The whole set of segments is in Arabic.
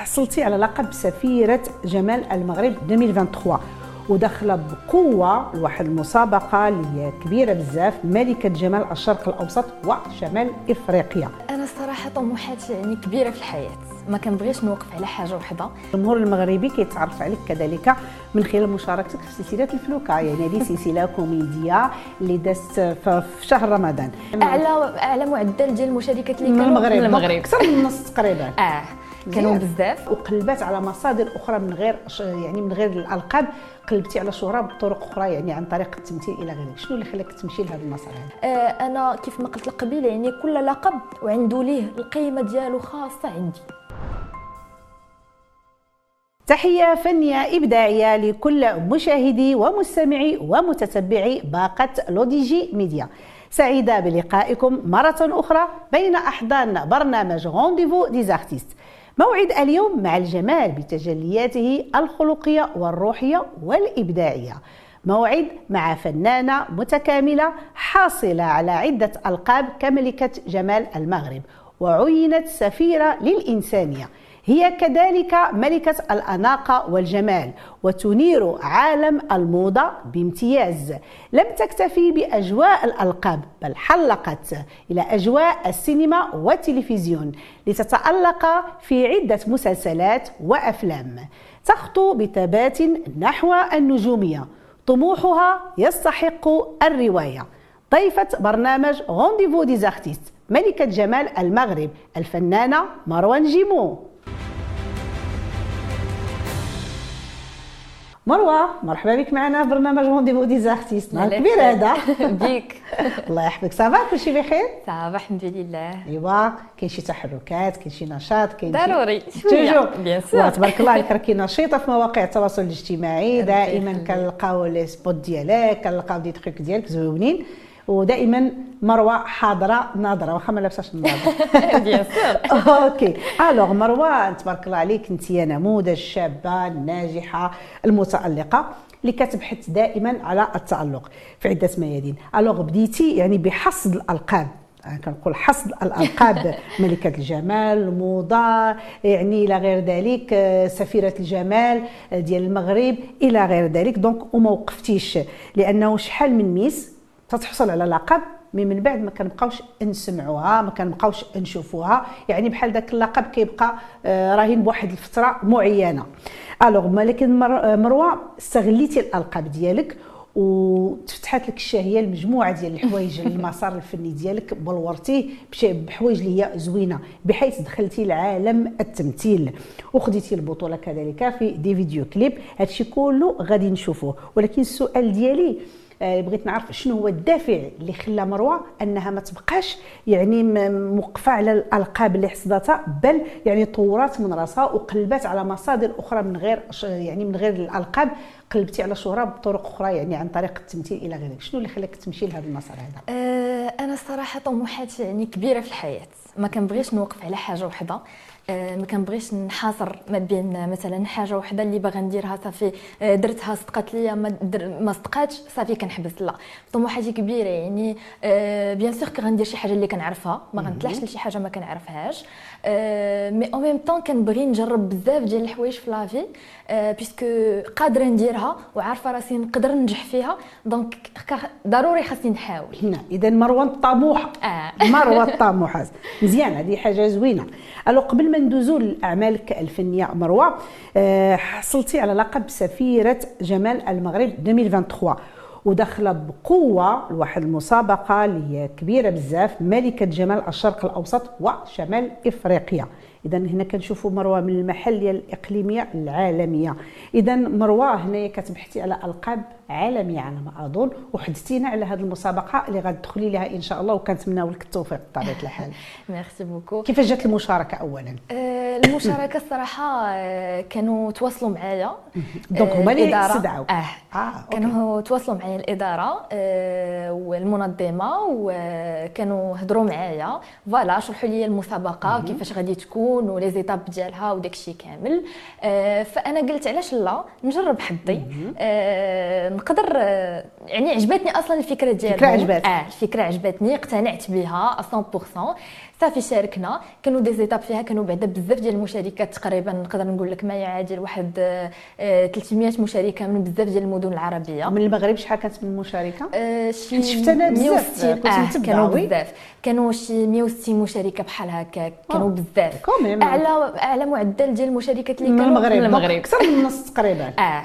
حصلتي على لقب سفيرة جمال المغرب 2023 وداخلة بقوة لواحد المسابقة اللي هي كبيرة بزاف ملكة جمال الشرق الأوسط وشمال إفريقيا. أنا الصراحه طموحاتي يعني كبيرة في الحياة ما كنبغيش نوقف على حاجة وحدة. الجمهور المغربي كيتعرف عليك كذلك من خلال مشاركتك في سلسلة الفلوكة يعني هذه سلسلة كوميدية اللي دازت في شهر رمضان. اعلى أعلى معدل ديال المشاركات اللي من كانوا المغرب من المغرب. أكثر من النص تقريبا. آه. كانوا. بزاف. وقلبات على مصادر أخرى من غير يعني من غير الألقاب. قلبتي على شهرة بطرق أخرى يعني عن طريق التمثيل إلى غيره شنو اللي خلاك تمشي لهذا المسار هذا آه أنا كيف ما قلت لك قبيلة يعني كل لقب وعنده ليه القيمة ديالو خاصة عندي. تحية فنية إبداعية لكل مشاهدي ومستمعي ومتتبعي باقة لوديجي ميديا. سعيدة بلقائكم مرة أخرى بين أحضان برنامج Rendez-vous des artistes موعد اليوم مع الجمال بتجلياته الخلقية والروحية والإبداعية. موعد مع فنانة متكاملة حاصلة على عدة ألقاب كملكة جمال المغرب وعينت سفيرة للإنسانية. هي كذلك ملكة الأناقة والجمال وتنير عالم الموضة بامتياز. لم تكتفي بأجواء الألقاب بل حلقت إلى أجواء السينما والتلفزيون لتتألق في عدة مسلسلات وأفلام. تخطو بثبات نحو النجومية. طموحها يستحق الرواية. ضيفة برنامج Rendez-vous des artistes ملكة جمال المغرب الفنانة مروى انجيمو. مروة مرحبا بك معنا في برنامج Rendez-vous des artistes نهار كبير هذا. بيك. الله يحفظك. ça va كلشي بخير؟ ça va الحمد لله. ايوا كاين شي تحركات كاين شي نشاط كاين ضروري. toujours bien sûr تبارك الله عليك راكي نشيطة في مواقع التواصل الاجتماعي. دائما. كنلقاو les spots ديالك كنلقاو دي تخيك ديالك زوينين. ودائما مروة حاضرة ناظره واخا ما لابساش النظاره bien sûr. OK. Alors مروة تبارك الله عليك أنت يا نموذج شابه ناجحه المتألقة اللي كتبحث دائما على التألق في عدة ميادين. Alors بديتي يعني بحصد الألقاب. أنا كنقول حصد الألقاب ملكة الجمال الموضه يعني إلى غير ذلك آه، سفيرة الجمال آه، ديال المغرب إلى غير ذلك. Donc وما وقفتيش. لأنه شحال من Miss تتحصل على لقب mais من بعد ما كنبقاوش نسمعوها ما كنبقاوش نشوفوها. يعني بحال ذاك اللقب كيبقى آه، راهن بواحد الفترة معينة. Alors ولكن مر- مروة استغليتي الألقاب ديالك وتفتحات لك الشهيه لمجموعه ديال الحوايج المسار الفني ديالك بلورتيه بحوايج اللي هي زوينة بحيث دخلتي لعالم التمثيل. وخديتي البطولة كذلك في دي فيديو كليب. هادشي كله غادي نشوفوه. ولكن السؤال ديالي آه، بغيت نعرف شنو هو الدافع اللي خلى مروة أنها ما تبقاش يعني موقفة على الألقاب اللي حصدتها بل يعني طورات من راسها وقلبات على مصادر أخرى من غير يعني من غير الألقاب قلبتي على شهرة بطرق أخرى يعني عن طريق التمثيل إلى غيره شنو اللي خلاك تمشي لهذا المسار هذا آه، أنا الصراحة طموحاتي يعني كبيرة في الحياة. ما كنبغيش نوقف على حاجة وحدة. آه، ما كنبغيش نحاصر ما بين مثلا حاجة وحدة اللي باغا نديرها صافي آه، درتها صدقات ليا ما در ما صدقاتش صافي كنحبس. لا طموحاتي كبيرة يعني bien sûr كي غندير شي حاجة اللي كنعرفها. ما غنطلعش لشي حاجة ما كنعرفهاش. مي أو ميم طون كنبغي نجرب بزاف ديال الحوايج في la vie آه، puisque قادرة نديرها وعارفة راسي نقدر ننجح فيها. Donc ضروري خاصني نحاول. إذا مروه الطموحه آه. مروه الطموحات مزيان هذه حاجة زوينة. Alors قبل ما ندوزو لأعمالك الفنية مروة آه، حصلتي على لقب سفيرة جمال المغرب 2023 وداخلة بقوة لواحد المسابقة اللي هي كبيرة بزاف ملكة جمال الشرق الأوسط وشمال إفريقيا. إذا هنا كنشوفوا مروة من المحلية الإقليمية العالمية. إذا مروة هنايا كتبحثي على ألقاب عالميه على ما أظن وحدثتينا على هذه المسابقة اللي غتدخلي لها إن شاء الله وكنتمناو لك التوفيق بطبيعة الحال. Merci beaucoup. كيفاش جات المشاركة اولا؟ آه، المشاركة الصراحة آه، كانوا تواصلوا معايا. Donc آه، هما اللي. استدعوك. آه. كانوا تواصلوا معايا الإدارة آه، والمنظمة وكانوا هضروا معايا. فوالا شرحوا لي المسابقة كيفاش غادي تكون ولي زيتاب ديالها وداك الشيء كامل. آه، فأنا قلت علاش لا نجرب حظي. آه، نقدر آه، يعني عجبتني أصلا الفكرة ديالهم. الفكرة عجباتك. آه الفكرة عجبتني اقتنعت بها 100% صافي شاركنا. كانوا دي زيتاب فيها كانوا بعدا بزاف ديال المشاركات تقريبا نقدر نقول لك ما يعادل واحد آه، آه، 300 مشاركة من بزاف ديال المدن العربية. من المغرب شحال كانت من المشاركه آه، شي شفت أنا بزاف، 160 كنت متبعة، كانوا. بزاف. كانوا شي 160 مشاركة بحال هكا. كانوا آه، بزاف. أعلى أعلى معدل ديال المشاركات اللي من كانوا المغرب. من المغرب. أكثر من النص تقريبا. آه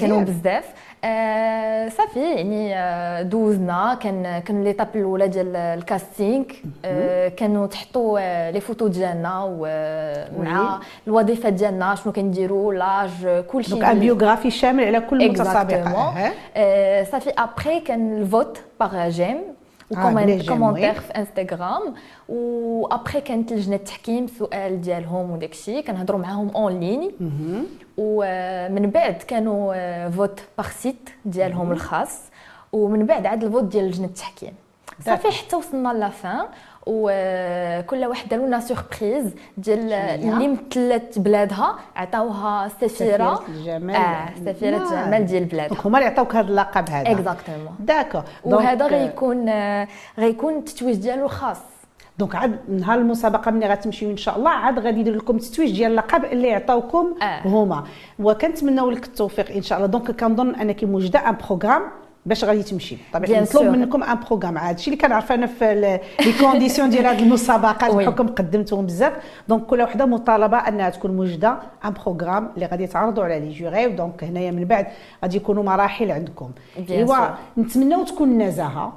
كانوا. بزاف. آه صافي يعني آه دوزنا. كان كان l'étape الأولى ديال ال casting آه كانوا تحطوا آه les photos ديالنا ومع الوظيفة ديالنا شنو كنديروا l'âge كلشي donc une biographie شامل على كل متسابقه. آه، صافي. après كان ال vote par j'aime oui. في انستغرام و après كانت لجنه التحكيم سؤال ديالهم وداكشي كنهضروا معاهم en ligne ومن بعد كانوا vote par site ديالهم الخاص ومن بعد عاد ال vote ديال لجنه التحكيم صافي حتى وصلنا la fin وكل واحد داروا لنا surprise ديال؟ اللي مثلت بلادها عطاوها سفيرة. سفيرة الجمال. آه سفيرة. الجمال ديال بلادها. هما اللي عطاوك هذا اللقب هذا. exactement d'accord وهذا غيكون آه، غيكون التتويج ديالو الخاص donc عاد نهار المسابقة ملي غتمشيو إن شاء الله عاد غادي يديروا لكم التتويج ديال اللقب اللي عطاوكم آه. هما. وكنتمناو لك التوفيق إن شاء الله. donc كنظن أنك موجده un programme باش غادي تمشي. طبيعي. نطلب. منكم un programme هذا الشيء اللي كنعرف أنا في les conditions ديال هذه المسابقات. بحكم قدمتهم بزاف. donc كل وحدة مطالبة أنها تكون موجده un programme اللي غادي تعرضوا على les jurys donc هنايا من بعد غادي يكونوا مراحل عندكم. إيوا. نتمناو تكون نزاهة.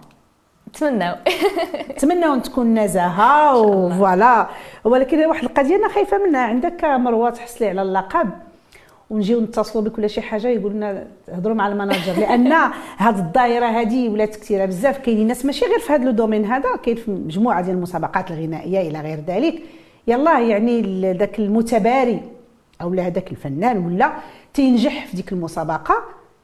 نتمناو. نتمنى تكون نزاهة و voilà. ولكن واحد القضية أنا خايفة منها. عندك مروة تحصلي على اللقب؟ ونجيو نتصلوا بك ولا شي حاجة يقولوا لنا هضروا مع ال manager لأن هذه الدائرة هذه ولات كثيرة بزاف. كاينين ناس ماشي غير في هذا ال domaine هذا كاين في مجموعة ديال المسابقات الغنائية إلى غير ذلك. يلا يعني ذاك المتباري أو هذاك الفنان ولا تينجح في ديك المسابقة.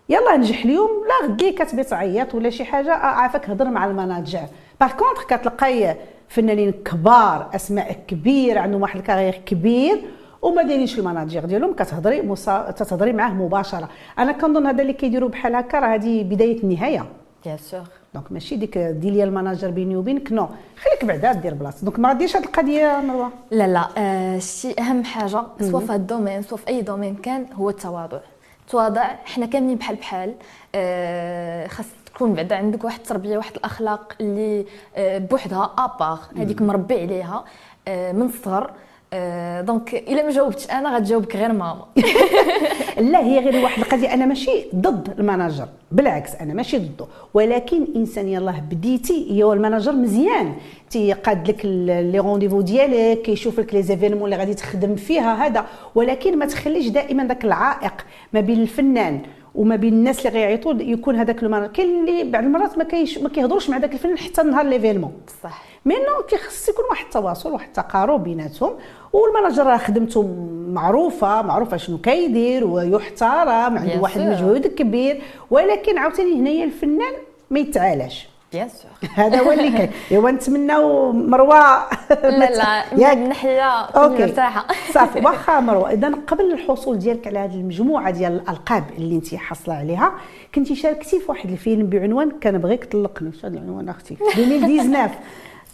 يلا نجح اليوم. لا غدي كتبي تعيط ولا شي حاجة آه، عافاك هضر مع ال manager par contre كتلقاي فنانين كبار أسماء كبيرة عندهم واحد ال carrière كبير. وما دايرينش ال manager ديالهم كتهضري مصا... تتهضري معاه مباشرة. أنا كنظن هذا اللي كيديروا بحال هكا راه هذه بداية النهاية. bien sûr donc ماشي ديك ديري ال manager بيني وبينك non خليك بعدا دير بلاصه donc ما غاديش هذه القضية مروة؟ لا لا. آه شي أهم حاجة سواء في هذا ال domaine سواء في أي domaine كان هو التواضع. التواضع حنا كاملين بحال بحال. آه خاص تكون بعدا عندك واحد التربية واحد الأخلاق اللي آه بوحدها à part هذيك مربي عليها. آه من الصغر. donc الا ما جاوبتش أنا غتجاوبك غير ماما لا هي غير واحد. القضية أنا ماشي ضد ال manager بالعكس أنا ماشي ضده. ولكن إنسان يلاه بديتي. هو ال manager مزيان. تيقاد لك les rendez-vous ديالك كيشوف لك les événements اللي غادي تخدم فيها هذا. ولكن ما تخليش دائما ذاك العائق ما بين الفنان وما بين الناس اللي غيعيطوا يكون هذاك ال manager كاين اللي بعض المرات ما كيش ما كيهضروش مع ذاك الفنان حتى نهار l'événement صح. mais non كيخص يكون واحد التواصل واحد التقارب بيناتهم وال manager راه خدمته معروفة معروفة شنو كيدير ويحترم عنده واحد. المجهود كبير. ولكن عاوتاني هنايا الفنان ما يتعالاش. بيان سور هذا هو اللي كاين. ايوا نتمناو مروة لا لا من ياك. ناحيه مرتاحه صافي. واخا مروة اذا قبل الحصول ديالك على هذه المجموعة ديال الألقاب اللي انت حاصلة عليها كنتي شاركتي في واحد الفيلم بعنوان كنبغيك طلقني شو هذا العنوان أختي؟ 2019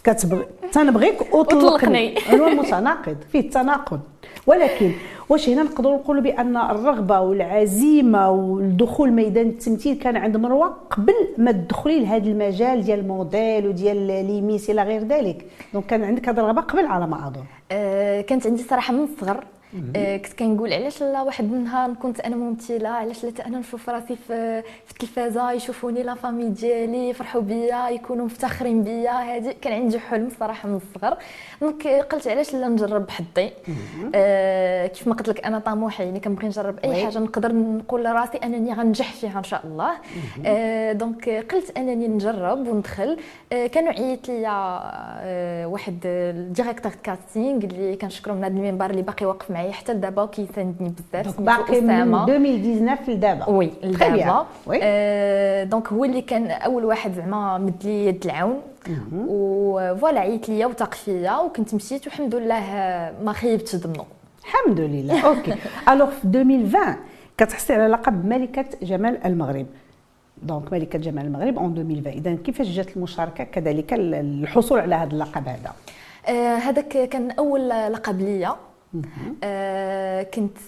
كتبغي تنبغيك وطلقني. عنوان متناقض فيه التناقض ولكن واش هنا نقدروا نقولوا بأن الرغبة والعزيمة والدخول ميدان التمثيل كان عند مروة قبل ما تدخلي لهذا المجال ديال الموديل وديال les miss إلى غير ذلك. donc كان عندك هذه الرغبة قبل على ما أظن. آه، كانت عندي صراحة من الصغر. آه، كنت كنقول علاش لا واحد النهار كنت أنا ممثلة؟ علاش لا أنا نشوف راسي في في التلفازة؟ يشوفوني la famille ديالي يفرحوا بيا يكونوا مفتخرين بيا. هذه كان عندي حلم صراحة من الصغر. donc قلت علاش لا نجرب حظي آه كيف ما قلت لك أنا طموحي يعني كنبغي نجرب oui. اي حاجة نقدر نقول لراسي أنني غنجح فيها إن شاء الله. آه donc قلت أنني نجرب وندخل. آه كانوا عيط لي آه واحد ال directeur casting اللي كنشكرو من هذا المنبر اللي باقي واقف معايا. حتى لدابا وكيساندني بزاف. باقي من أسامة. 2019 لدابا. oui. لدابا. آه دونك هو اللي كان أول واحد زعما مد لي يد العون. و voilà عيط ليا وثق فيا وكنت مشيت والحمد لله ما خيبتش ظنه الحمد لله. ok. Alors في 2020 كتحصلي على لقب ملكة جمال المغرب. donc ملكة جمال المغرب en 2020 اذا كيفاش جات المشاركة؟ كذلك الحصول على هذا اللقب هذا. آه، هذاك كان أول لقب ليا. آه كنت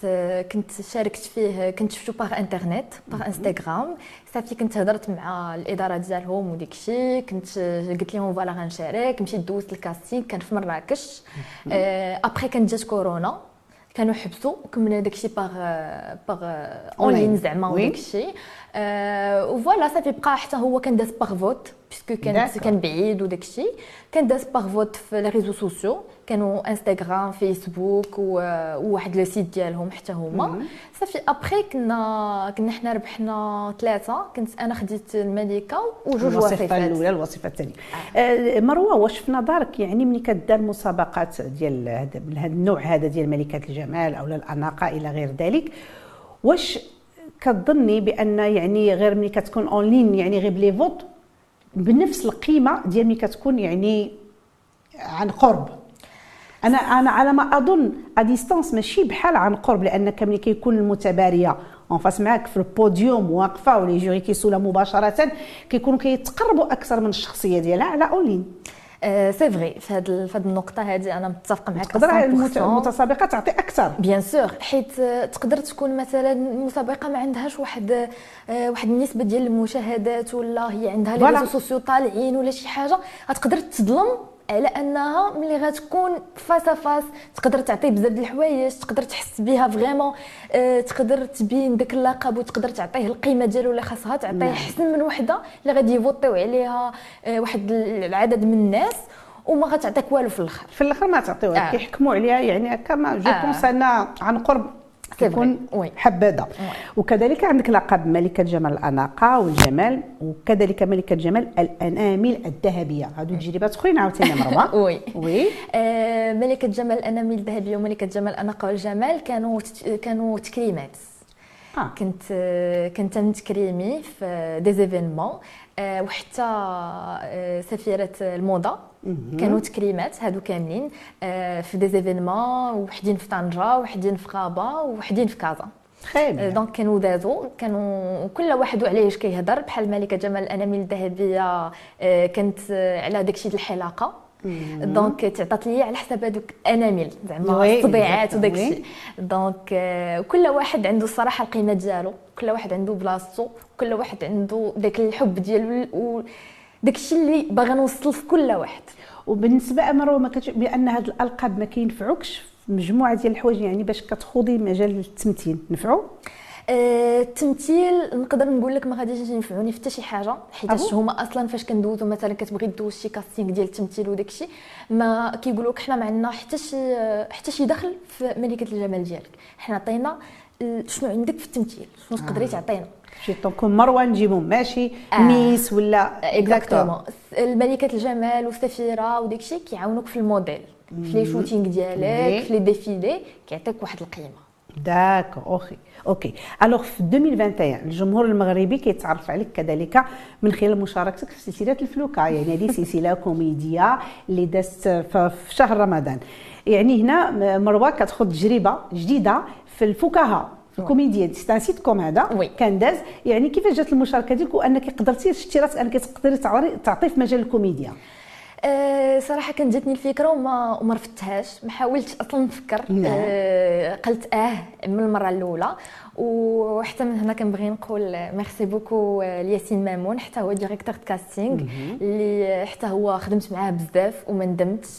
كنت شاركت فيه كنت شفتو par internet par انستغرام صافي كنت هضرت مع الإدارة ديالهم وديك الشيء كنت قلت لهم فوالا غنشارك. مشيت دوزت ال casting كان في مراكش. آه ابخي كانت جات كورونا. كانوا حبسوا كملنا داكشي par par en ligne زعما وداكشي. آه و voilà صافي بقى حتى هو كان داز par vote puisque كان كان بعيد وداكشي كان داز par vote في les réseaux sociaux كانوا انستغرام فيسبوك وواحد le site ديالهم حتى هما صافي ابخي كنا كنا حنا ربحنا ثلاثة كنت أنا خديت الملكه وجوج وصفات الوصفه الأولى الوصفه الثانية. آه. مروة واش في نظرك يعني ملي كدار مسابقات ديال هذا النوع هذا ديال ملكات الجمال أو الأناقة إلى غير ذلك واش كتظني بأن يعني غير ملي كتكون en ligne يعني غير ب les votes بنفس القيمة ديال ملي كتكون يعني عن قرب. أنا أنا على ما أظن à distance ماشي بحال عن قرب لأنك ملي كيكون المتبارية en face معاك في البوديوم واقفة و les jurys كيسولا مباشرة كيكونوا كيتقربوا أكثر من الشخصية ديالها على en ligne c'est vrai في هذه في هذه النقطة هذه أنا متفقة معك تقدر المتسابقة تعطي أكثر. bien sûr حيت تقدر تكون مثلا مسابقه ما عندهاش واحد واحد النسبة ديال المشاهدات ولا هي عندها les sociaux طالعين ولا شي حاجة. غتقدر تظلم على أنها ملي غتكون face à face تقدر تعطي بزاف د الحوايج تقدر تحس بها vraiment أه تقدر تبين داك اللقب وتقدر تعطيه القيمة ديالو اللي خاصها تعطيه نعم. احسن من وحدة اللي غادي يـ votiw عليها أه واحد العدد من الناس وما غتعطيك والو في الآخر في الآخر ما تعطيوها آه. كيحكموا عليها يعني هكا ما جو آه. أنا عن قرب تكون حبذا. وكذلك عندك لقب ملكة جمال الأناقة والجمال وكذلك ملكة جمال الأنامل الذهبية. هادو تجربات أخرين عاوتاني مروة. Oui. Oui. آه ملكة جمال الأنامل الذهبية وملكة جمال الأناقة والجمال كانوا كانوا تكريمات. آه. كنت كنت نتكريمي في des événements آه، وحتى آه، سفيرة الموضة. كانوا تكريمات هادو كاملين آه، في des événements وحدين في طنجه وحدين في غابة وحدين في كازا. donc كانوا دازو كانوا كل واحد وعليه كيهضر. بحال الملكه جمال الانامل الذهبية كانت على داكشي ديال الحلاقة. donc تعطات لي على حساب هذوك انامل زعما الطبيعات وداك الشيء. دونك كل واحد عنده الصراحه القيمة ديالو كل واحد عنده بلاصتو كل واحد عنده داك الحب ديالو داك الشيء اللي باغي نوصل في كل واحد. وبالنسبة مروه ما كتش بأن هاد الألقاب ما كينفعوكش في مجموعة ديال الحوايج يعني باش كتخوضي مجال التمثيل نفعوا آه، التمثيل نقدر نقول لك ما غاديش ينفعوني في حتى شي حاجة حيت هما أصلا فاش كندوزو مثلا كتبغي دوز شي casting ديال التمثيل وداك الشيء ما كيقولوا لك حنا ما عندنا حتى شي حتى شي دخل في ملكه الجمال ديالك. حنا عطينا شنو عندك في التمثيل؟ شنو تقدري آه. تعطينا؟ شي طونكم مروه نجيبهم ماشي آه. ميس ولا exactement الملكة الجمال والسفيره وداك الشيء كيعاونوك في الموديل في les shootings ديالك في les défilés كيعطيك واحد القيمة. D'accord OK OK alors في 2021 الجمهور المغربي كيتعرف عليك كذلك من خلال مشاركتك في سلسلة الفلوكة. يعني هذه سلسلة كوميدية اللي دازت في شهر رمضان. يعني هنا مروة كتخوض تجربة جديدة في الفكاهة في الكوميديا c'est sitcom هذا؟ Oui. كان داز. يعني كيفاش جات المشاركة ديالك وأنك قدرتي شتي راسك أنك تقدري تعطي في مجال الكوميديا؟ أه صراحة كانت جاتني الفكرة وما وما رفضتهاش ما حاولتش أصلا نفكر. نعم. أه قلت آه من المرة الأولى. وحتى من هنا كنبغي نقول merci beaucoup لياسين مامون. حتى هو directeur casting اللي حتى هو خدمت معاه بزاف وما ندمتش.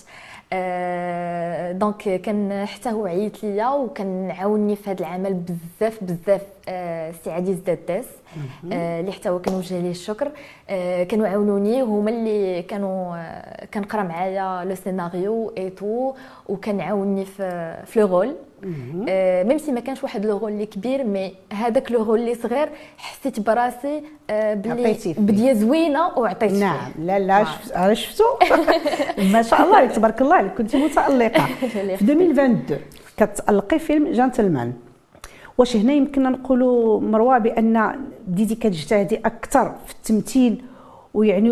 آه donc كان حتى هو عيط ليا وكان عاوني في هذا العمل بزاف بزاف آه سي عزيز داداس آه اللي حتى هو كنوجه ليه الشكر. آه كانوا عاونوني هما اللي كانوا آه كنقرأ معايا le scénario et tout وكان عاوني في في le rôle. آه même si ما كانش واحد le rôle اللي كبير mais هذاك le rôle اللي صغير حسيت براسي آه بلي بداية زوينة وعطيت نعم. لا لا شفت شفتوا ما شاء الله تبارك الله كنت متألقة. في 2022 كتالقي فيلم جنتلمان واش هنا يمكن نقولوا مروة بأن بديتي كتجتهدي أكثر في التمثيل ويعني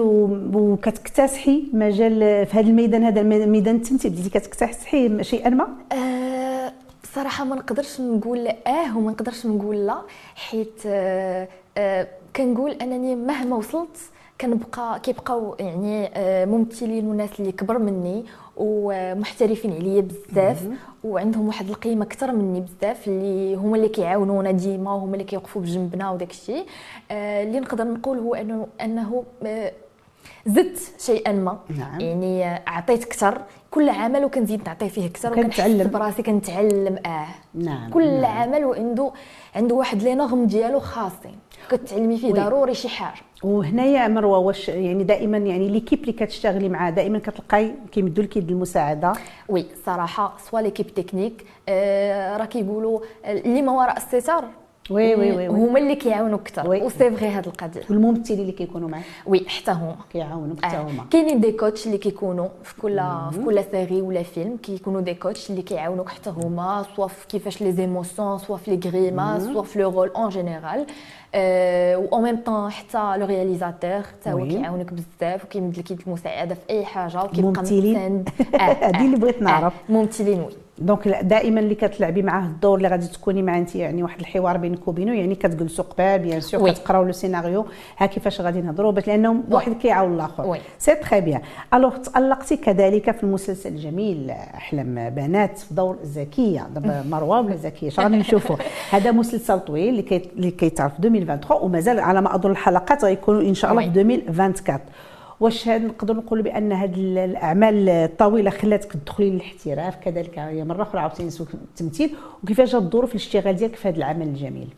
وكتكتسحي مجال في هذا الميدان هذا ميدان التمثيل. بديتي كتكتسحي شيئا ما؟ أه صراحة ما نقدرش نقول آه وما نقدرش نقول لا حيت أه أه كنقول أنني مهما وصلت كنبقى كيبقاو يعني آه، ممثلين وناس اللي كبر مني ومحترفين عليا بزاف وعندهم واحد القيمة أكثر مني بزاف اللي هما اللي كيعاونونا ديما وهما اللي كيوقفوا بجنبنا وداك الشيء. آه، اللي نقدر نقول هو انه أنه آه، زدت شيئا ما. نعم. يعني عطيت أكثر. كل عمل وكنزيد نعطي فيه أكثر وكنتعلم. براسي كنتعلم آه. نعم كل نعم. عمل وعنده عنده واحد les normes ديالو خاصين كتعلمي فيه. ضروري شي حاجة. وهنايا مروة واش يعني دائما يعني l'équipe اللي كتشتغلي معاه دائما كتلقاي كيمدوا لك يد المساعدة؟ Oui صراحة soit l'équipe technique آه راه كيقولوا اللي ما وراء الستار oui oui oui. هما اللي كيعاونوا أكثر oui. و c'est vrai هاد القضية والممثلين اللي كيكونوا معاه oui حتى هما كيعاونوك حتى آه. هما كاينين des coachs اللي كيكونوا في كل في كل série ولا فيلم كيكونوا des coachs اللي كيعاونوك حتى هما soit في كيفاش les émotions soit في les grimaces soit في le rôle en général و en même temps حتى le réalisateur حتى هو. كيعاونك بزاف وكيمد لك المساعده في أي حاجة وكيبقى ممثلين. مساند هذه اللي بغيت نعرف. ممثلين oui donc دائما اللي كتلعبي معاه الدور اللي غادي تكوني معاه انت يعني واحد الحوار بينك وبينه يعني كتجلسوا قبال bien sûr. كتقراو le scénario ها كيفاش غادي نهضروا باش لأنه واحد كيعاون الآخر. C'est très bien alors تألقتي كذلك في المسلسل الجميل أحلام بنات في دور زكية. دابا مروة ولا زكية؟ اش غادي نشوفوا هذا مسلسل طويل اللي كي اللي كيتعرض في 2023 ومازال على ما أظن الحلقات غيكونوا إن شاء الله. في 2024. واش نقدر نقولوا بأن ال- الأعمال الطويلة خلاتك تدخلي للاحتراف. كذلك هي مرة أخرى عاوتاني التمثيل وكيفاش الظروف الاشتغال ديالك في هذا العمل الجميل.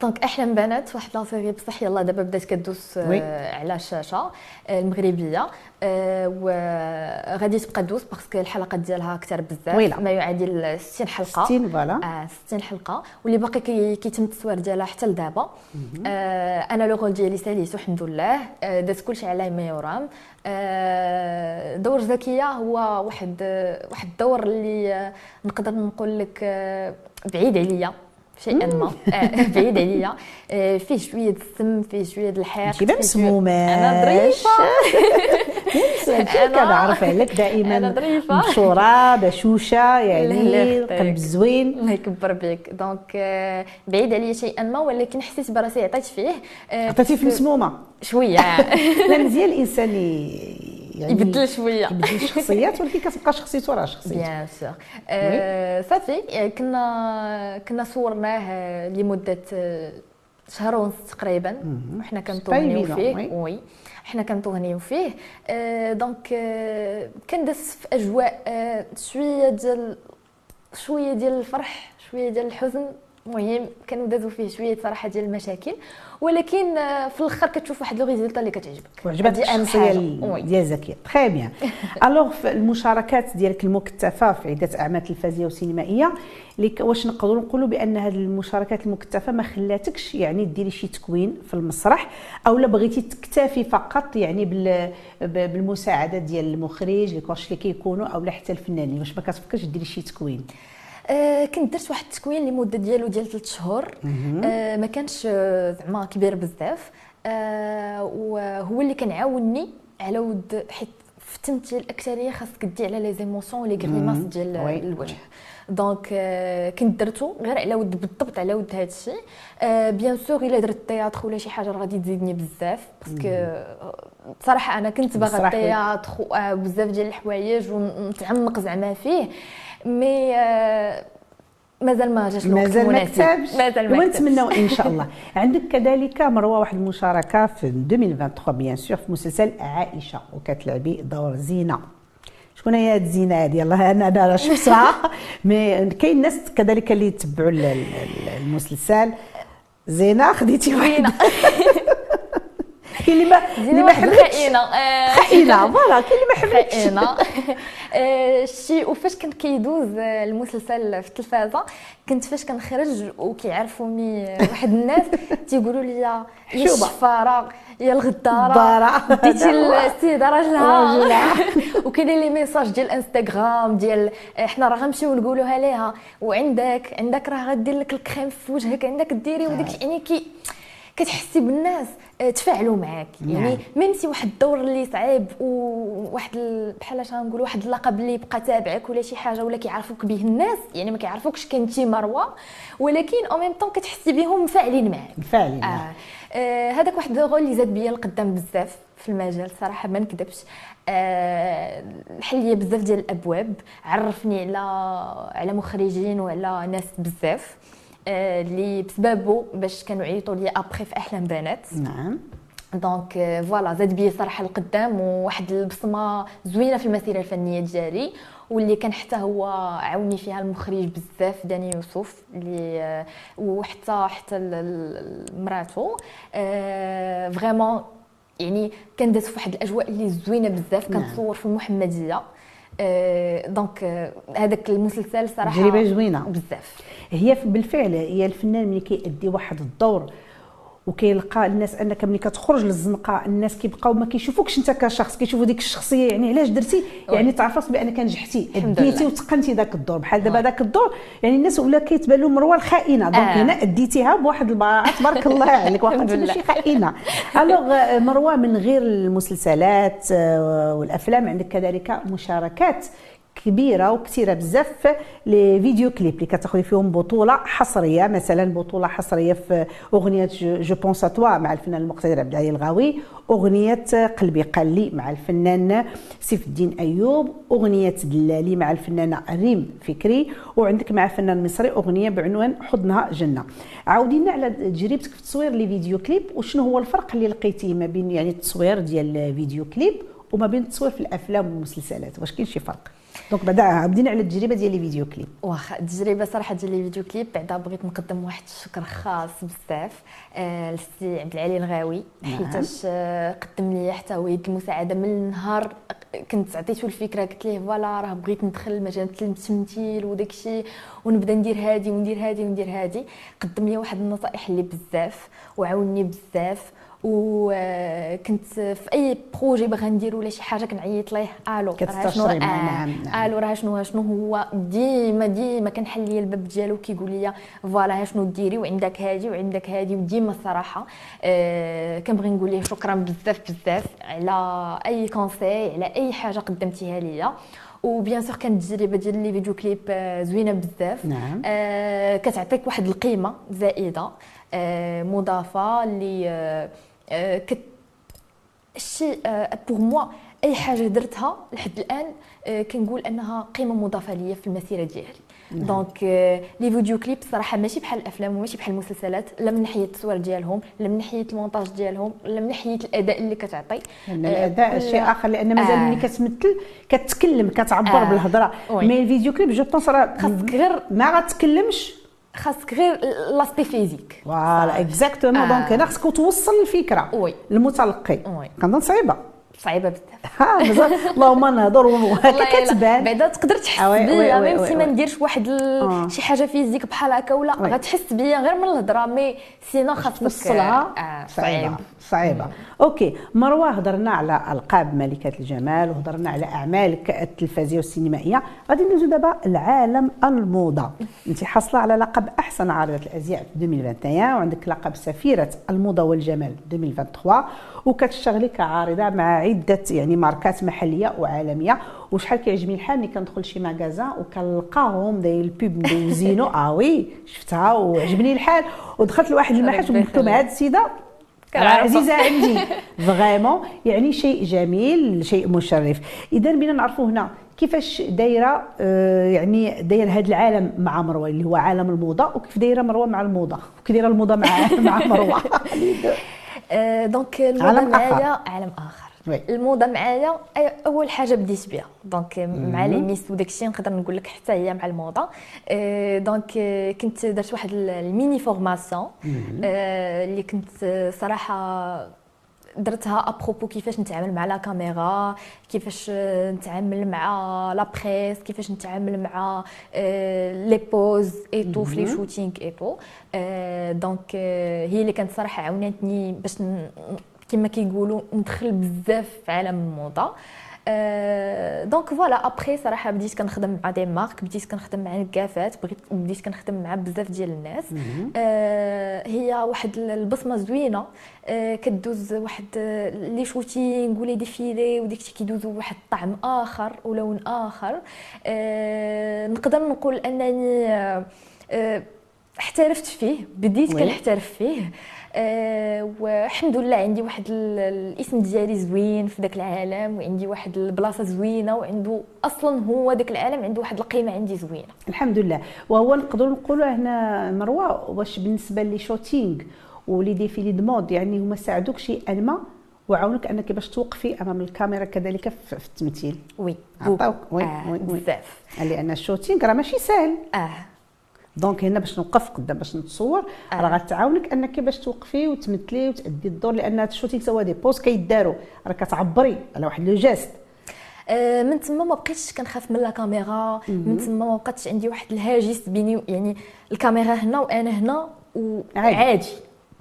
donc احلام بنات واحد la série بصح يلا دابا بدات كدوز آه،. على الشاشه آه، المغربية آه، وغادي تبقى دوز parce que الحلقات ديالها كثر بزاف. ما يعادل 60 حلقة. 60 voilà. آه 60 حلقة. واللي باقي كي- كيتم التصوير ديالها حتى لدابا. آه أنا le rôle ديالي ساليت والحمد لله. آه داز كلشي على ما يرام. آه دور زكيه هو واحد واحد الدور اللي نقدر نقول لك بعيد عليا. شيئا ما بعيد عليا فيه شوية السم فيه شوية الحيق انت ما فيه شوية- مسمومه أنا ظريفه أنا كنعرف عليك دائما أنا ظريفة. مشهوره بشوشه يعني. قلب زوين الله يكبر بك donc بعيد عليا شيئا ما ولكن حسيت براسي عطيت فيه عطيتي في parce que- مسمومه شوية لا مزيان الانسان يعني يبدل شوية. يبدل الشخصيات ولكن كتبقى شخصيته راه شخصيته bien sûr صافي كنا كنا صورناه لمدة آه، شهر ونص تقريبا وحنا كنتوهنيو طيبين، فيه. oui. oui حنا كنتوهنيو فيه. آه، donc آه، كندس في أجواء آه، شوية ديال شوية ديال الفرح شوية ديال الحزن. المهم كانوا دازوا فيه شوية صراحة ديال المشاكل. ولكن آه، في الآخر كتشوف واحد لو ريزولتا اللي كتعجبك. أهم الشخصية. ديال زكيه تخي بيان. الوغ في المشاركات ديالك المكتفه في عدة أعمال تلفزيونية وسينمائية واش نقدروا نقولوا بأن هذه المشاركات المكتفه ما خلاتكش يعني ديري شي تكوين في المسرح أو لا بغيتي تكتفي فقط يعني بالمساعدة ديال المخرج لي كورش اللي كيكونوا أو لا حتى الفنانين؟ واش ما كتفكرش ديري شي تكوين؟ آه، كنت درت واحد التكوين لمدة ديالو ديال 3 شهور. آه، ما كانش آه، زعما كبير بزاف. آه، وهو اللي كان عاوني على ود حيت في التمثيل الأكثرية خاصك دي على les émotions و les grimaces ديال. الوجه. donc كنت درتو غير على ود بالضبط على ود هذا الشيء bien sûr إلا درت théâtre ولا شي حاجة راه غادي تزيدني بزاف. parce que بصراحه أنا كنت باغا المسرح oui. ال théâtre آه، بزاف ديال الحوايج ونتعمق زعما فيه. mais آه، مازال ما جاش الوقت مازال ما. كتبش؟ مازال ما. ونتمنوا إن شاء الله. عندك كذلك مروة واحد المشاركة في 2023 bien sûr في مسلسل عائشة وكتلعبي دور زينة. شكون هي هاد زينة هذه يلاه أنا أنا شفتها mais كاين ناس كذلك اللي يتبعوا ال- ال- المسلسل. زينة خديتي واحد. كاين اللي ما اللي ما واحد حبتش خائنة. آه، خائنة voilà كاين اللي ما حبتش خائنة. آه، شي وفاش كان كيدوز آه، المسلسل في التلفازة كنت فاش كنخرج وكيعرفوني واحد الناس تيقولوا لي يا حشومة. الشفارة يا الغدارة. غدارة. ديتي السيدة راجلها. وكاينين les messages ديال إنستغرام ديال حنا راه غنمشيو نقولوها ليها وعندك عندك راه غدير لك الكريم في وجهك عندك ديري. وداك. يعني كي كتحسي بالناس. تفاعلوا معاك نعم. يعني même si واحد الدور اللي صعيب وواحد ال- بحال اش غنقول واحد اللقب اللي بقى تابعك ولا شي حاجة ولا كيعرفوك به الناس يعني ما كيعرفوكش كنتي مروة ولكن أو ميم طون كتحسي بهم فاعلين معاك فعلا آه. آه هذاك واحد ال rôle اللي زاد بيا القدام بزاف في المجال صراحة ما نكذبش آه حل لي بزاف ديال الأبواب عرفني على على مخرجين وعلى ناس بزاف اللي بسببه باش كانوا يعيطوا لي ابخي في أحلام بنات. نعم. donc آه، voilà زاد بيا صراحة القدام وواحد البصمة زوينة في المسيرة الفنية ديالي واللي كان حتى هو عاوني فيها المخرج بزاف داني يوسف اللي آه، وحتى حتى ال- مراتو. vraiment يعني كان داز في واحد الأجواء اللي زوينة بزاف نعم. كنتصور في المحمدية. آه، donc آه، هذاك المسلسل صراحة تجربة زوينة. بزاف هي بالفعل هي الفنان ملي كيأدي واحد الدور وكيلقى الناس انك ملي كتخرج للزنقه الناس كيبقاو ما كيشوفوكش انت كشخص كيشوفوا ديك الشخصية يعني علاش درتي. يعني تعرف راسك بأنك نجحتي أديتي. وتقنتي ذاك الدور بحال دابا. ذاك الدور يعني الناس ولا كيتبان لهم مروه الخائنه donc آه. هنا أديتيها بواحد البراعه تبارك الله عليك واخا. ماشي خائنة alors آه، مروه من غير المسلسلات آه، والأفلام عندك كذلك مشاركات كبيرة وكثيرة بزاف les vidéo clips اللي كتاخذي فيهم بطولة حصرية مثلا بطولة حصرية في أغنية je pense à toi مع الفنان المقتدر عبد العلي الغاوي أغنية قلبي قال لي مع الفنان سيف الدين أيوب أغنية دلالي مع الفنانه ريم فكري وعندك مع فنان مصري أغنية بعنوان حضنها جنة. عاودينا على تجربتك في تصوير les vidéo clips وشنو هو الفرق اللي لقيتيه ما بين يعني التصوير ديال vidéo clip وما بين التصوير في الأفلام والمسلسلات؟ واش كاين شي فرق؟ donc بعدا عاودينا على التجربة ديال لي فيديو كليب واخا التجربة صراحة ديال les vidéo clips بعدا بغيت نقدم واحد الشكر خاص بزاف آه للسي عبد العلي الغاوي نعم. حيتاش آه قدم لي حتى هو يد المساعدة من نهار كنت عطيته الفكرة قلت ليه voilà راه بغيت ندخل مجال التمثيل وداك الشيء ونبدا ندير هادي وندير هادي وندير هادي قدم لي واحد النصائح اللي بزاف وعاوني بزاف وكنت في أي projet باغا ندير ولا شي حاجة كنعيط ليه. ألو راه شنو؟ آه، نعم،. ألو راه شنو؟ شنو هو؟ ديما ديما كنحل لي الباب ديالو كيقول لي voilà ها شنو ديري وعندك هادي وعندك هادي. وديما الصراحة آه كنبغي نقول ليه شكرا بزاف بزاف على أي conseil على أي حاجة قدمتيها ليا. و bien sûr كانت التجربة ديال les vidéo clips آه، زوينة بزاف. نعم. آه كتعطيك واحد القيمة زائدة آه مضافة اللي آه كت الشيء pour moi أي حاجة درتها لحد الآن آه، كنقول أنها قيمة مضافة ليا في المسيره ديالي donc آه، les vidéo clips صراحة ماشي بحال الأفلام وماشي بحال المسلسلات لا من ناحية التصوير ديالهم لا من ناحية المونتاج ديالهم لا من ناحية الأداء اللي كتعطي آه، الأداء شيء آخر لأن مازال آه. ملي كتمثل كتكلم كتعبر آه. بالهضرة. mais ال vidéo clip je pense راه خاصك غير ما غتكلمش خاصك غير l'aspect physique voilà exactement. donc هنا خصك توصل الفكرة oui. للمتلقي oui. كنظن صعيبة صعيبة بزاف ها بزاف اللهم نهضر وهكا. كتبان بعدا تقدر تحس آه، بيا même si ما. نديرش واحد آه. ال- شي حاجة physique بحال هكا ولا. غتحس بيا غير من الهضرة mais sinon خاصك توصلها آه، صعيبة. OK مروة هضرنا على ألقاب ملكة الجمال وهضرنا على أعمالك التلفزيونية والسينمائية. غادي ندوزو دابا لعالم الموضة. انت حاصلة على لقب أحسن عارضه الازياء في 2021 وعندك لقب سفيرة الموضة والجمال 2023 وكتشتغلي كعارضة مع عدة يعني ماركات محلية وعالمية. وشحال كيعجبني الحال ملي كندخل شي magasin وكنلقاهم داير ال pub مدوزينو آه oui شفتها وعجبني الحال. ودخلت لواحد المحل ربي وقلت لهم يخليك. هاد السيدة. عزيزة عندي. vraiment يعني شيء جميل شيء مشرف. اذا بينا نعرفوا هنا كيفاش دايرة آه، يعني داير هذا العالم مع مروة اللي هو عالم الموضة وكيف دايرة مروة مع الموضة. وكيف دايرة الموضة مع مع مروة. آه، donc الموضة عالم معايا عالم آخر. oui. الموضه معايا أول حاجة بديت بها donc مع les Miss وداك الشيء نقدر نقول لك حتى هي مع الموضة. donc آه، كنت درت واحد ال- ال mini formation آه، اللي كنت آه، صراحة درتها à propos كيفاش نتعامل مع la caméra كيفاش آه، نتعامل مع la presse كيفاش نتعامل مع les poses et tout في les shootings et tout donc هي اللي كانت صراحة عاونتني باش كما كيقولوا ندخل بزاف في عالم الموضة. donc voilà après صراحة بديت كنخدم مع des marques بديت كنخدم مع نكافات بديت كنخدم مع بزاف ديال الناس. هي واحد البصمة زوينة. كدوز واحد les shootings و les défilés وديك كيدوزو واحد الطعم آخر ولون آخر. نقدر نقول أنني احترفت فيه بديت كنحترف فيه. أه والحمد لله عندي واحد الاسم ديالي زوين في ذاك العالم وعندي واحد البلاصة زوينة وعنده أصلا هو ذاك العالم عنده واحد القيمة عندي زوينة. الحمد لله. وهو نقدروا نقولوا هنا مروة واش بالنسبة les shootings و les défilés de mode يعني هما ساعدوك شيئا ما وعاونك أنك باش توقفي أمام الكاميرا كذلك في التمثيل. oui عطاوك. oui آه oui بزاف. لأن ال shooting راه ماشي سهل آه. donc هنا باش نوقف قدام باش نتصور آه. راه غتعاونك أنك باش توقفي وتمثلي وتأدي الدور لأن ال shooting soit des poses كيداروا راه كتعبري على واحد le geste. آه، من تما ما بقيتش كنخاف من لا كاميرا من تما ما بقاتش عندي واحد الهاجس بيني يعني الكاميرا هنا وأنا هنا عادي. وعادي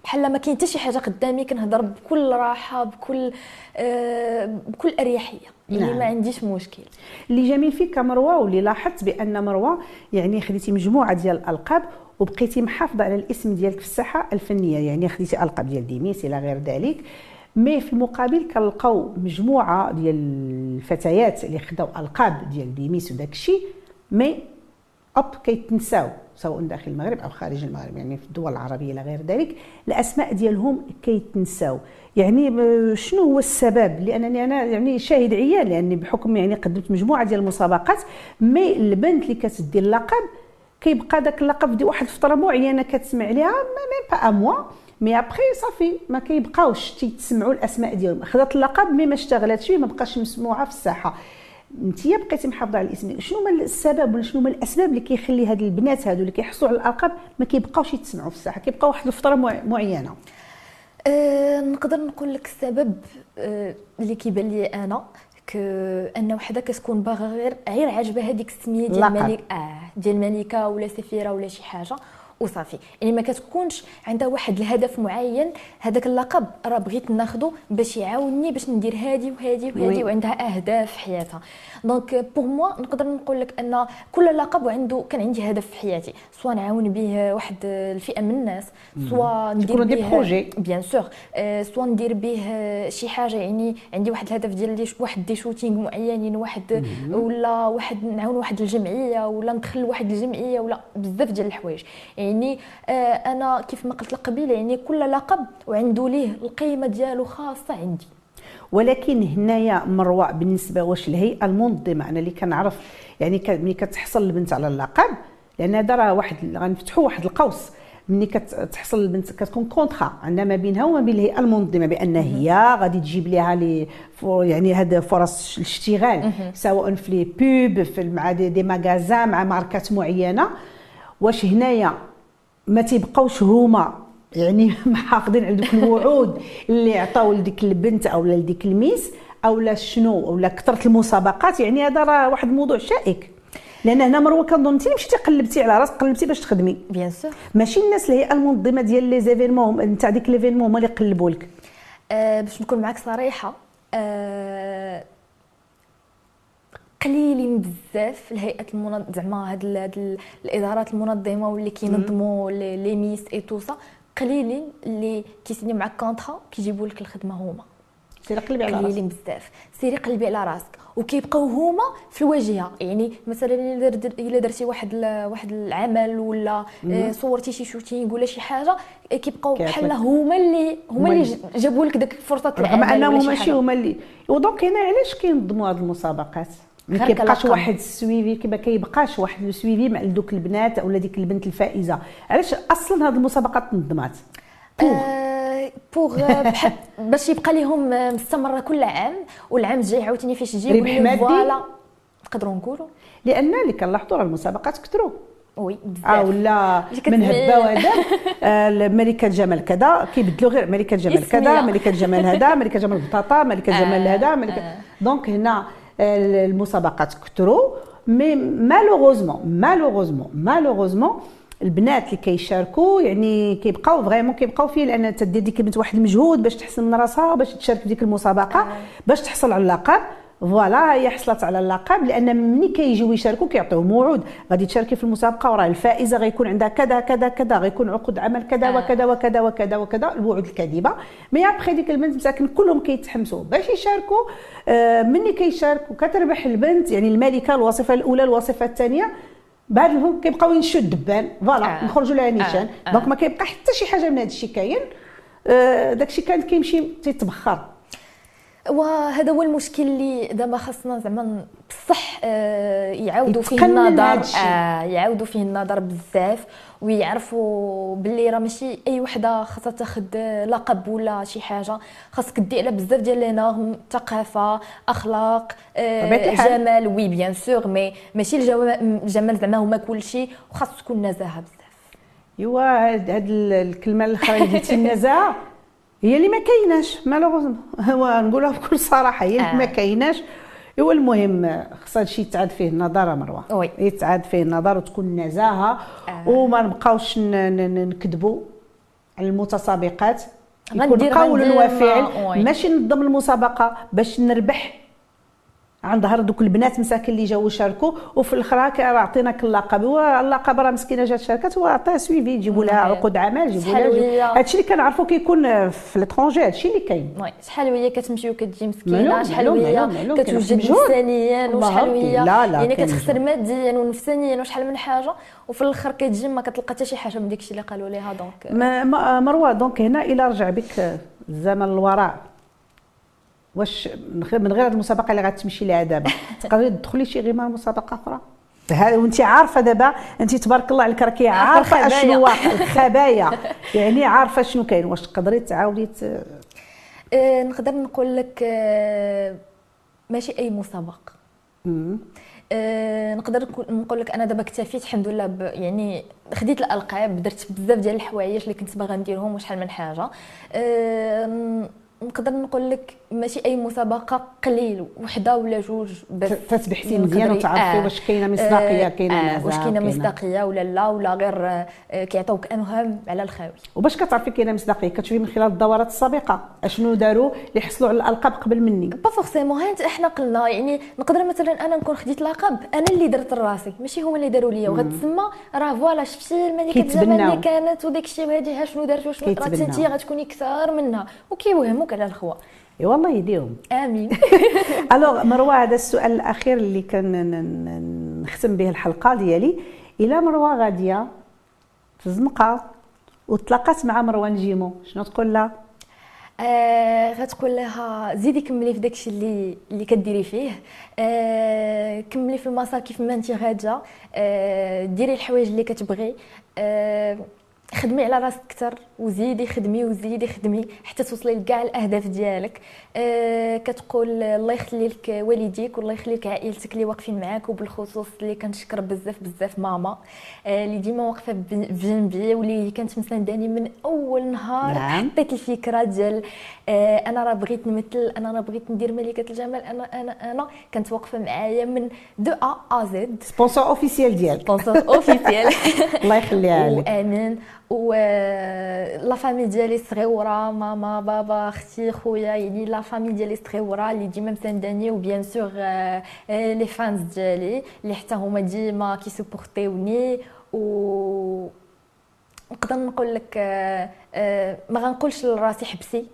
بحال ما كاين حتى شي حاجة قدامي كنهضر بكل راحة بكل آه بكل أريحية. يعني نعم. ما عنديش مشكل. اللي جميل فيك كمروة واللي لاحظت بأن مروة يعني خديتي مجموعة ديال الألقاب وبقيتي محافظة على الاسم ديالك في الساحه الفنية. يعني خديتي ألقاب ديال ديميس إلى غير ذلك. mais في المقابل كنلقاو مجموعة ديال الفتيات اللي خداو ألقاب ديال des Miss وداك الشيء. mais après كيتنساو سواء داخل المغرب أو خارج المغرب يعني في الدول العربية إلى غير ذلك. الأسماء ديالهم كيتنساو. يعني شنو هو السبب؟ لأنني أنا يعني شاهد عيان لأني بحكم يعني قدمت مجموعة ديال المسابقات mais البنت اللي كتدي اللقب كيبقى داك اللقب دي واحد الفترة معينه كتسمع عليها même pas mois مي ابخي صافي ما كيبقاوش تيتسمعوا الأسماء ديالهم. خدات اللقب مي ما اشتغلتش بيه ما بقاش مسموعة في الساحة. انت بقيتي محافظة على الاسم. شنو هما السبب ولا شنو هما الأسباب اللي كيخلي هاد البنات هادو اللي كيحصلوا على الألقاب ما كيبقاوش يتسمعوا في الساحة؟ كيبقاو واحد الفترة مع- معينة. أه نقدر نقول لك السبب أه اللي كيبان لي أنا ك أن وحدة كتكون باغا غير غير عاجبها هذيك السمية ديال. الملك آه ديال الملكه ولا سفيرة ولا شي حاجة وصافي. يعني ما كتكونش عندها واحد الهدف معين هذاك اللقب راه بغيت ناخذه باش يعاونني باش ندير هادي وهادي. وهادي وعندها أهداف في حياتها. donc pour moi نقدر نقول لك أن كل لقب وعنده كان عندي هدف في حياتي. سواء نعاون به واحد الفئة من الناس سواء ندير به projet. bien sûr أه soit ندير به شي حاجة يعني عندي واحد الهدف ديال دي واحد des shootings معينين واحد ولا واحد نعاون واحد الجمعية ولا ندخل واحد الجمعية ولا بزاف ديال الحوايج. يعني آه أنا كيف ما قلت لك قبيلة يعني كل لقب وعنده ليه القيمة ديالو خاصة عندي. ولكن هنايا مروة بالنسبة واش الهيئة المنظمة أنا اللي كنعرف يعني ملي كتحصل البنت على اللقب لأن هذا راه واحد غنفتحوا واحد القوس. ملي كتحصل البنت كتكون contrat عندنا ما بينها وما بين الهيئة المنظمة بأن هي غادي تجيب لها لي يعني هذا فرص الاشتغال سواء في les pubs في مع des, des magasins مع ماركات معينة. واش هنايا ما تيبقاوش هما. يعني محافظين على دوك الوعود اللي عطاو لديك البنت أو لديك ال Miss أو لا شنو أو كثرة المسابقات. يعني هذا راه واحد الموضوع شائك. لأن هنا مروة كنظن انت اللي مشيتي قلبتي على راسك قلبتي باش تخدمي. bien sûr ماشي الناس اللي هي المنظمة ديال les événements نتاع ديك l'événement هما اللي قلبوا لك أه باش نكون معك صريحة. أه قليلين بزاف الهيئات المنظمه زعما هاد ال- هاد ال- الإدارات المنظمة واللي كينظموا les Miss et tout ça قليلين اللي كيسينيو معك contrat كيجيبوا لك الخدمة هما. سيري قلبي على راسك. قليلين بزاف. سيري قلبي على راسك. وكيبقاو هما في الواجهة. يعني مثلا إلا در- إلا درتي واحد واحد العمل ولا آه، صورتي شي shooting ولا شي حاجة آه، كيبقاو. بحال هما اللي هما اللي جابوا لك داك فرصه رغم العمل أنهم ولا شي ماشي هما اللي. و donc هنا علاش كينظموا هاد المسابقات؟ ما كيبقاش. واحد ال suivi ما كيبقاش واحد ال suivi مع دوك البنات أو ديك البنت الفائزة علاش أصلا هاد المسابقات تنظمات pour باش يبقى لهم آه، مستمرة كل عام والعام الجاي عاوتاني فاش يجيبوا ربح مادي؟ voilà نقدروا نقولوا لأن اللي كنلاحظوا راه المسابقات كثروا oui آه بزاف ولا اللي من. هبة وهذا آه، ملكة جمال كذا كيبدلوا غير ملكة جمال كذا. ملكة جمال هذا ملكة جمال بطاطا ملكة جمال آه، هذا ملكة. donc هنا المسابقات كثروا mais malheureusement malheureusement malheureusement البنات اللي كيشاركوا يعني كيبقاو vraiment كيبقاو فيه لأن تدير ديك البنت واحد المجهود باش تحسن من راسها باش تشارك في ديك المسابقة باش تحصل على اللقب. voilà هي حصلت على اللقب لأن ملي كيجيو يشاركوا كيعطيو موعود غادي تشاركي في المسابقة وراه الفائزة غيكون عندها كذا كذا كذا غيكون عقود عمل كذا آه. وكذا وكذا وكذا وكذا الوعود الكاذبة mais après ديك البنت مساكن كلهم كيتحمسوا باش يشاركوا آه ملي كيشاركوا كتربح البنت يعني الملكة الوصفة الأولى الوصفة الثانية بعد الهم كيبقاو ينشوا الدبان voilà آه. نخرجوا لها نيشان آه. آه. donc ما كيبقى حتى شي حاجة من هذا الشيء كاين آه داكشي كان كيمشي تيتبخر وهذا هو المشكل اللي دابا خاصنا زعما بصح آه، يعاودوا فيه النظر. آه يعاودوا فيه النظر بزاف ويعرفوا باللي راه ماشي أي وحدة خاصها تاخذ لقب ولا شي حاجة خاصك دي على بزاف ديال les normes ثقافه أخلاق آه. جمال oui bien sûr mais ماشي الجمال زعما هما كلشي وخاص تكون نزاهه بزاف ايوا هاد هاد ال- الكلمة الأخرى اللي قلتي النزاهة هي اللي ما كايناش malheureusement هو نقولها بكل صراحة هي اللي آه. ما كايناش ايوا المهم خص هادشي يتعاد فيه النظر مروه oui. يتعاد فيه النظر وتكون نزاهة آه. وما نبقاوش نكذبوا على المتسابقات يكون قول وفعل. ماشي ننظم المسابقة باش نربح عن ظهر دوك البنات مساكن اللي جاوا شاركوا وفي الآخر راه عطيناك اللقب واللقب راه مسكينة جات شاركت وعطيها سويفي يجيبوا لها. عقود عمل يجيبوا لها هادشي اللي كنعرفوا كيكون في l'étranger هادشي اللي كاين. oui شحال وهي كتمشي وكتجي مسكينة؟ شحال وهي كتوجد. نفسانيا وشحال وهي يعني كتخسر. ماديا ونفسانيا وشحال من حاجة. وفي الأخر كتجي ما كتلقى حتى شي حاجة من داكشي اللي قالوا ليها دونك مروة دونك هنا إلى رجع بك الزمن للوراء واش من غير من غير هاد المسابقة اللي غتمشي لها دابا. تقدري تدخلي شي غير مسابقة أخرى؟ وانت عارفة دابا انت تبارك الله عليك راكي عارفة. أشنو الخبايا. يعني عارفة شنو كاين واش تقدري تعاودي ت- آه نقدر نقول لك آه ماشي أي مسابقه. آه نقدر نقول- لك أنا دابا اكتفيت الحمد لله ب يعني خديت الألقاب درت بزاف ديال الحوايج اللي كنت باغا نديرهم وشحال من حاجة. ن- نقدر نقول لك ماشي أي مسابقة قليل وحدة ولا جوج بس تتبحثي مزيان وتعرفي آه. واش كاينة مصداقية آه، كاينة آه، واش كاينة مصداقية ولا لا ولا غير آه، كيعطيوك انهم على الخاوي. وباش كتعرفي كاينة مصداقية كتشوفي من خلال الدورات السابقة أشنو داروا اللي حصلوا على الألقاب قبل مني. با forcément ها انت إحنا قلنا يعني نقدر مثلا أنا نكون خديت لقب أنا اللي درت راسي ماشي هما اللي داروا ليا وغتسمى راه voilà شفتي الملكه اللي كانت وداك الشيء وهذه شنو دارت وشنو راه. انت غتكوني كثار منها. وكيوهموك على الخوا. إي والله يديهم آمين. alors مروة هذا السؤال الأخير اللي كان نختم به الحلقة ديالي. إلى مروة غادية في الزنقة وتلاقات مع مروى انجيمو شنو تقول لها؟ آه غتقول لها زيدي كملي في داكشي اللي اللي كديري فيه. آه كملي في المسار كيف ما انت غاده آه ديري الحوايج اللي كتبغي. آه خدمي على راسك أكثر وزيدي خدمي وزيدي خدمي حتى توصلي لكاع الأهداف ديالك. آه كتقول الله يخلي لك والديك والله يخلي لك عائلتك اللي واقفين معاك وبالخصوص اللي كنشكر بزاف بزاف ماما آه اللي ديما واقفة بجنبي واللي كانت مسانداني من أول نهار نعم. حطيت الفكرة ديال آه، أنا راه بغيت نمثل أنا راه بغيت ندير ملكة الجمال أنا أنا أنا كانت واقفة معايا من دو أ أ زد. sponsor officiel ديالك. sponsor officiel الله يخليها لك. وآمين. و la famille ديالي صغيورة ماما بابا أختي خويا يعني la famille ديالي صغيورة اللي ديما مسانداني و bien sûr les fans ديالي اللي حتى هما ديما كي supporter يوني و نقدر نقول لك آه، آه، ما غنقولش لراسي حبسي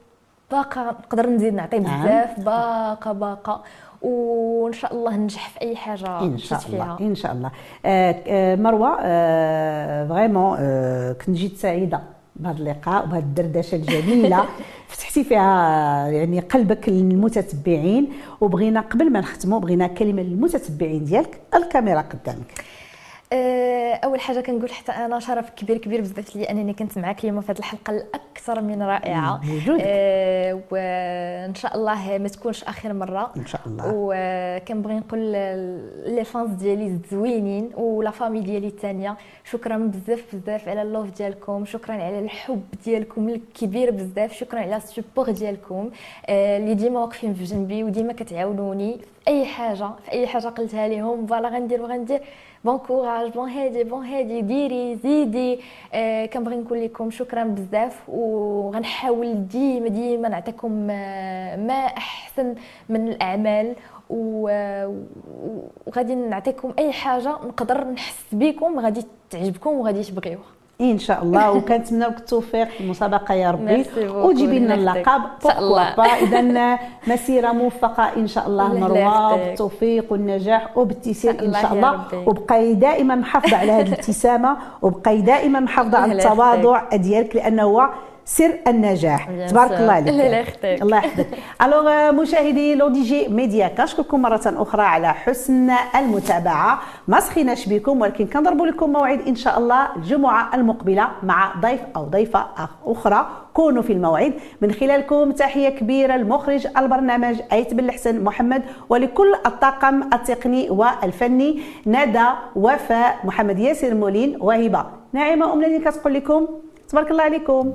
باقا نقدر نزيد نعطي نعم. بزاف باقا باقا وإن شاء الله ننجح في أي حاجة إن شاء الله فيها. إن شاء الله. آه، آه، مروة آه، فريمون آه، كنت جيت سعيدة بهذا اللقاء وبهذه الدردشة الجميلة. فتحتي فيها يعني قلبك للمتتبعين وبغينا قبل ما نختموا بغينا كلمة للمتتبعين ديالك الكاميرا قدامك. أول حاجة كنقول حتى أنا شرف كبير كبير بزاف لي أنني كنت معك اليوم في هذه الحلقة الأكثر من رائعة. آه، وإن شاء الله ما تكونش آخر مرة. إن شاء الله. وكنبغي نقول les fans ديالي الزوينين و la famille ديالي الثانية. شكرا بزاف بزاف على ال love ديالكم. شكرا على الحب ديالكم الكبير بزاف. شكرا على ال support ديالكم. آه، اللي ديما واقفين في جنبي وديما كتعاونوني. في أي حاجة في أي حاجة قلتها لهم voilà غندير وغندير. bon courage bon هادي bon هادي ديري زيدي آه كنبغي نقول لكم شكرا بزاف وغنحاول ديما ديما نعطيكم آه ما أحسن من الأعمال وغادي نعطيكم أي حاجة نقدر نحس بكم غادي تعجبكم وغادي تبغيوها. إن شاء الله. وكنتمناو لك التوفيق في المسابقة يا ربي. وجيبي لنا اللقب. اذا مسيرة موفقة إن شاء الله. مروه بالتوفيق والنجاح وبالتيسير إن شاء الله. وبقاي دائما محافظة على هذه الابتسامة. وبقاي دائما محافظة على التواضع ديالك لأنه هو سر النجاح. تبارك الله عليك. الله يحفظك الله يحفظك. alors مشاهدي Le DJ Media كنشكركم مرة أخرى على حسن المتابعة. ما سخيناش بكم ولكن كنضربوا لكم موعد إن شاء الله الجمعة المقبلة مع ضيف أو ضيفة أخرى. كونوا في الموعد. من خلالكم تحية كبيرة لمخرج البرنامج أيت بن الحسن محمد ولكل الطاقم التقني والفني ندى وفاء محمد ياسر مولين وهبة. ناعمة أم كتقول لكم. تبارك الله عليكم.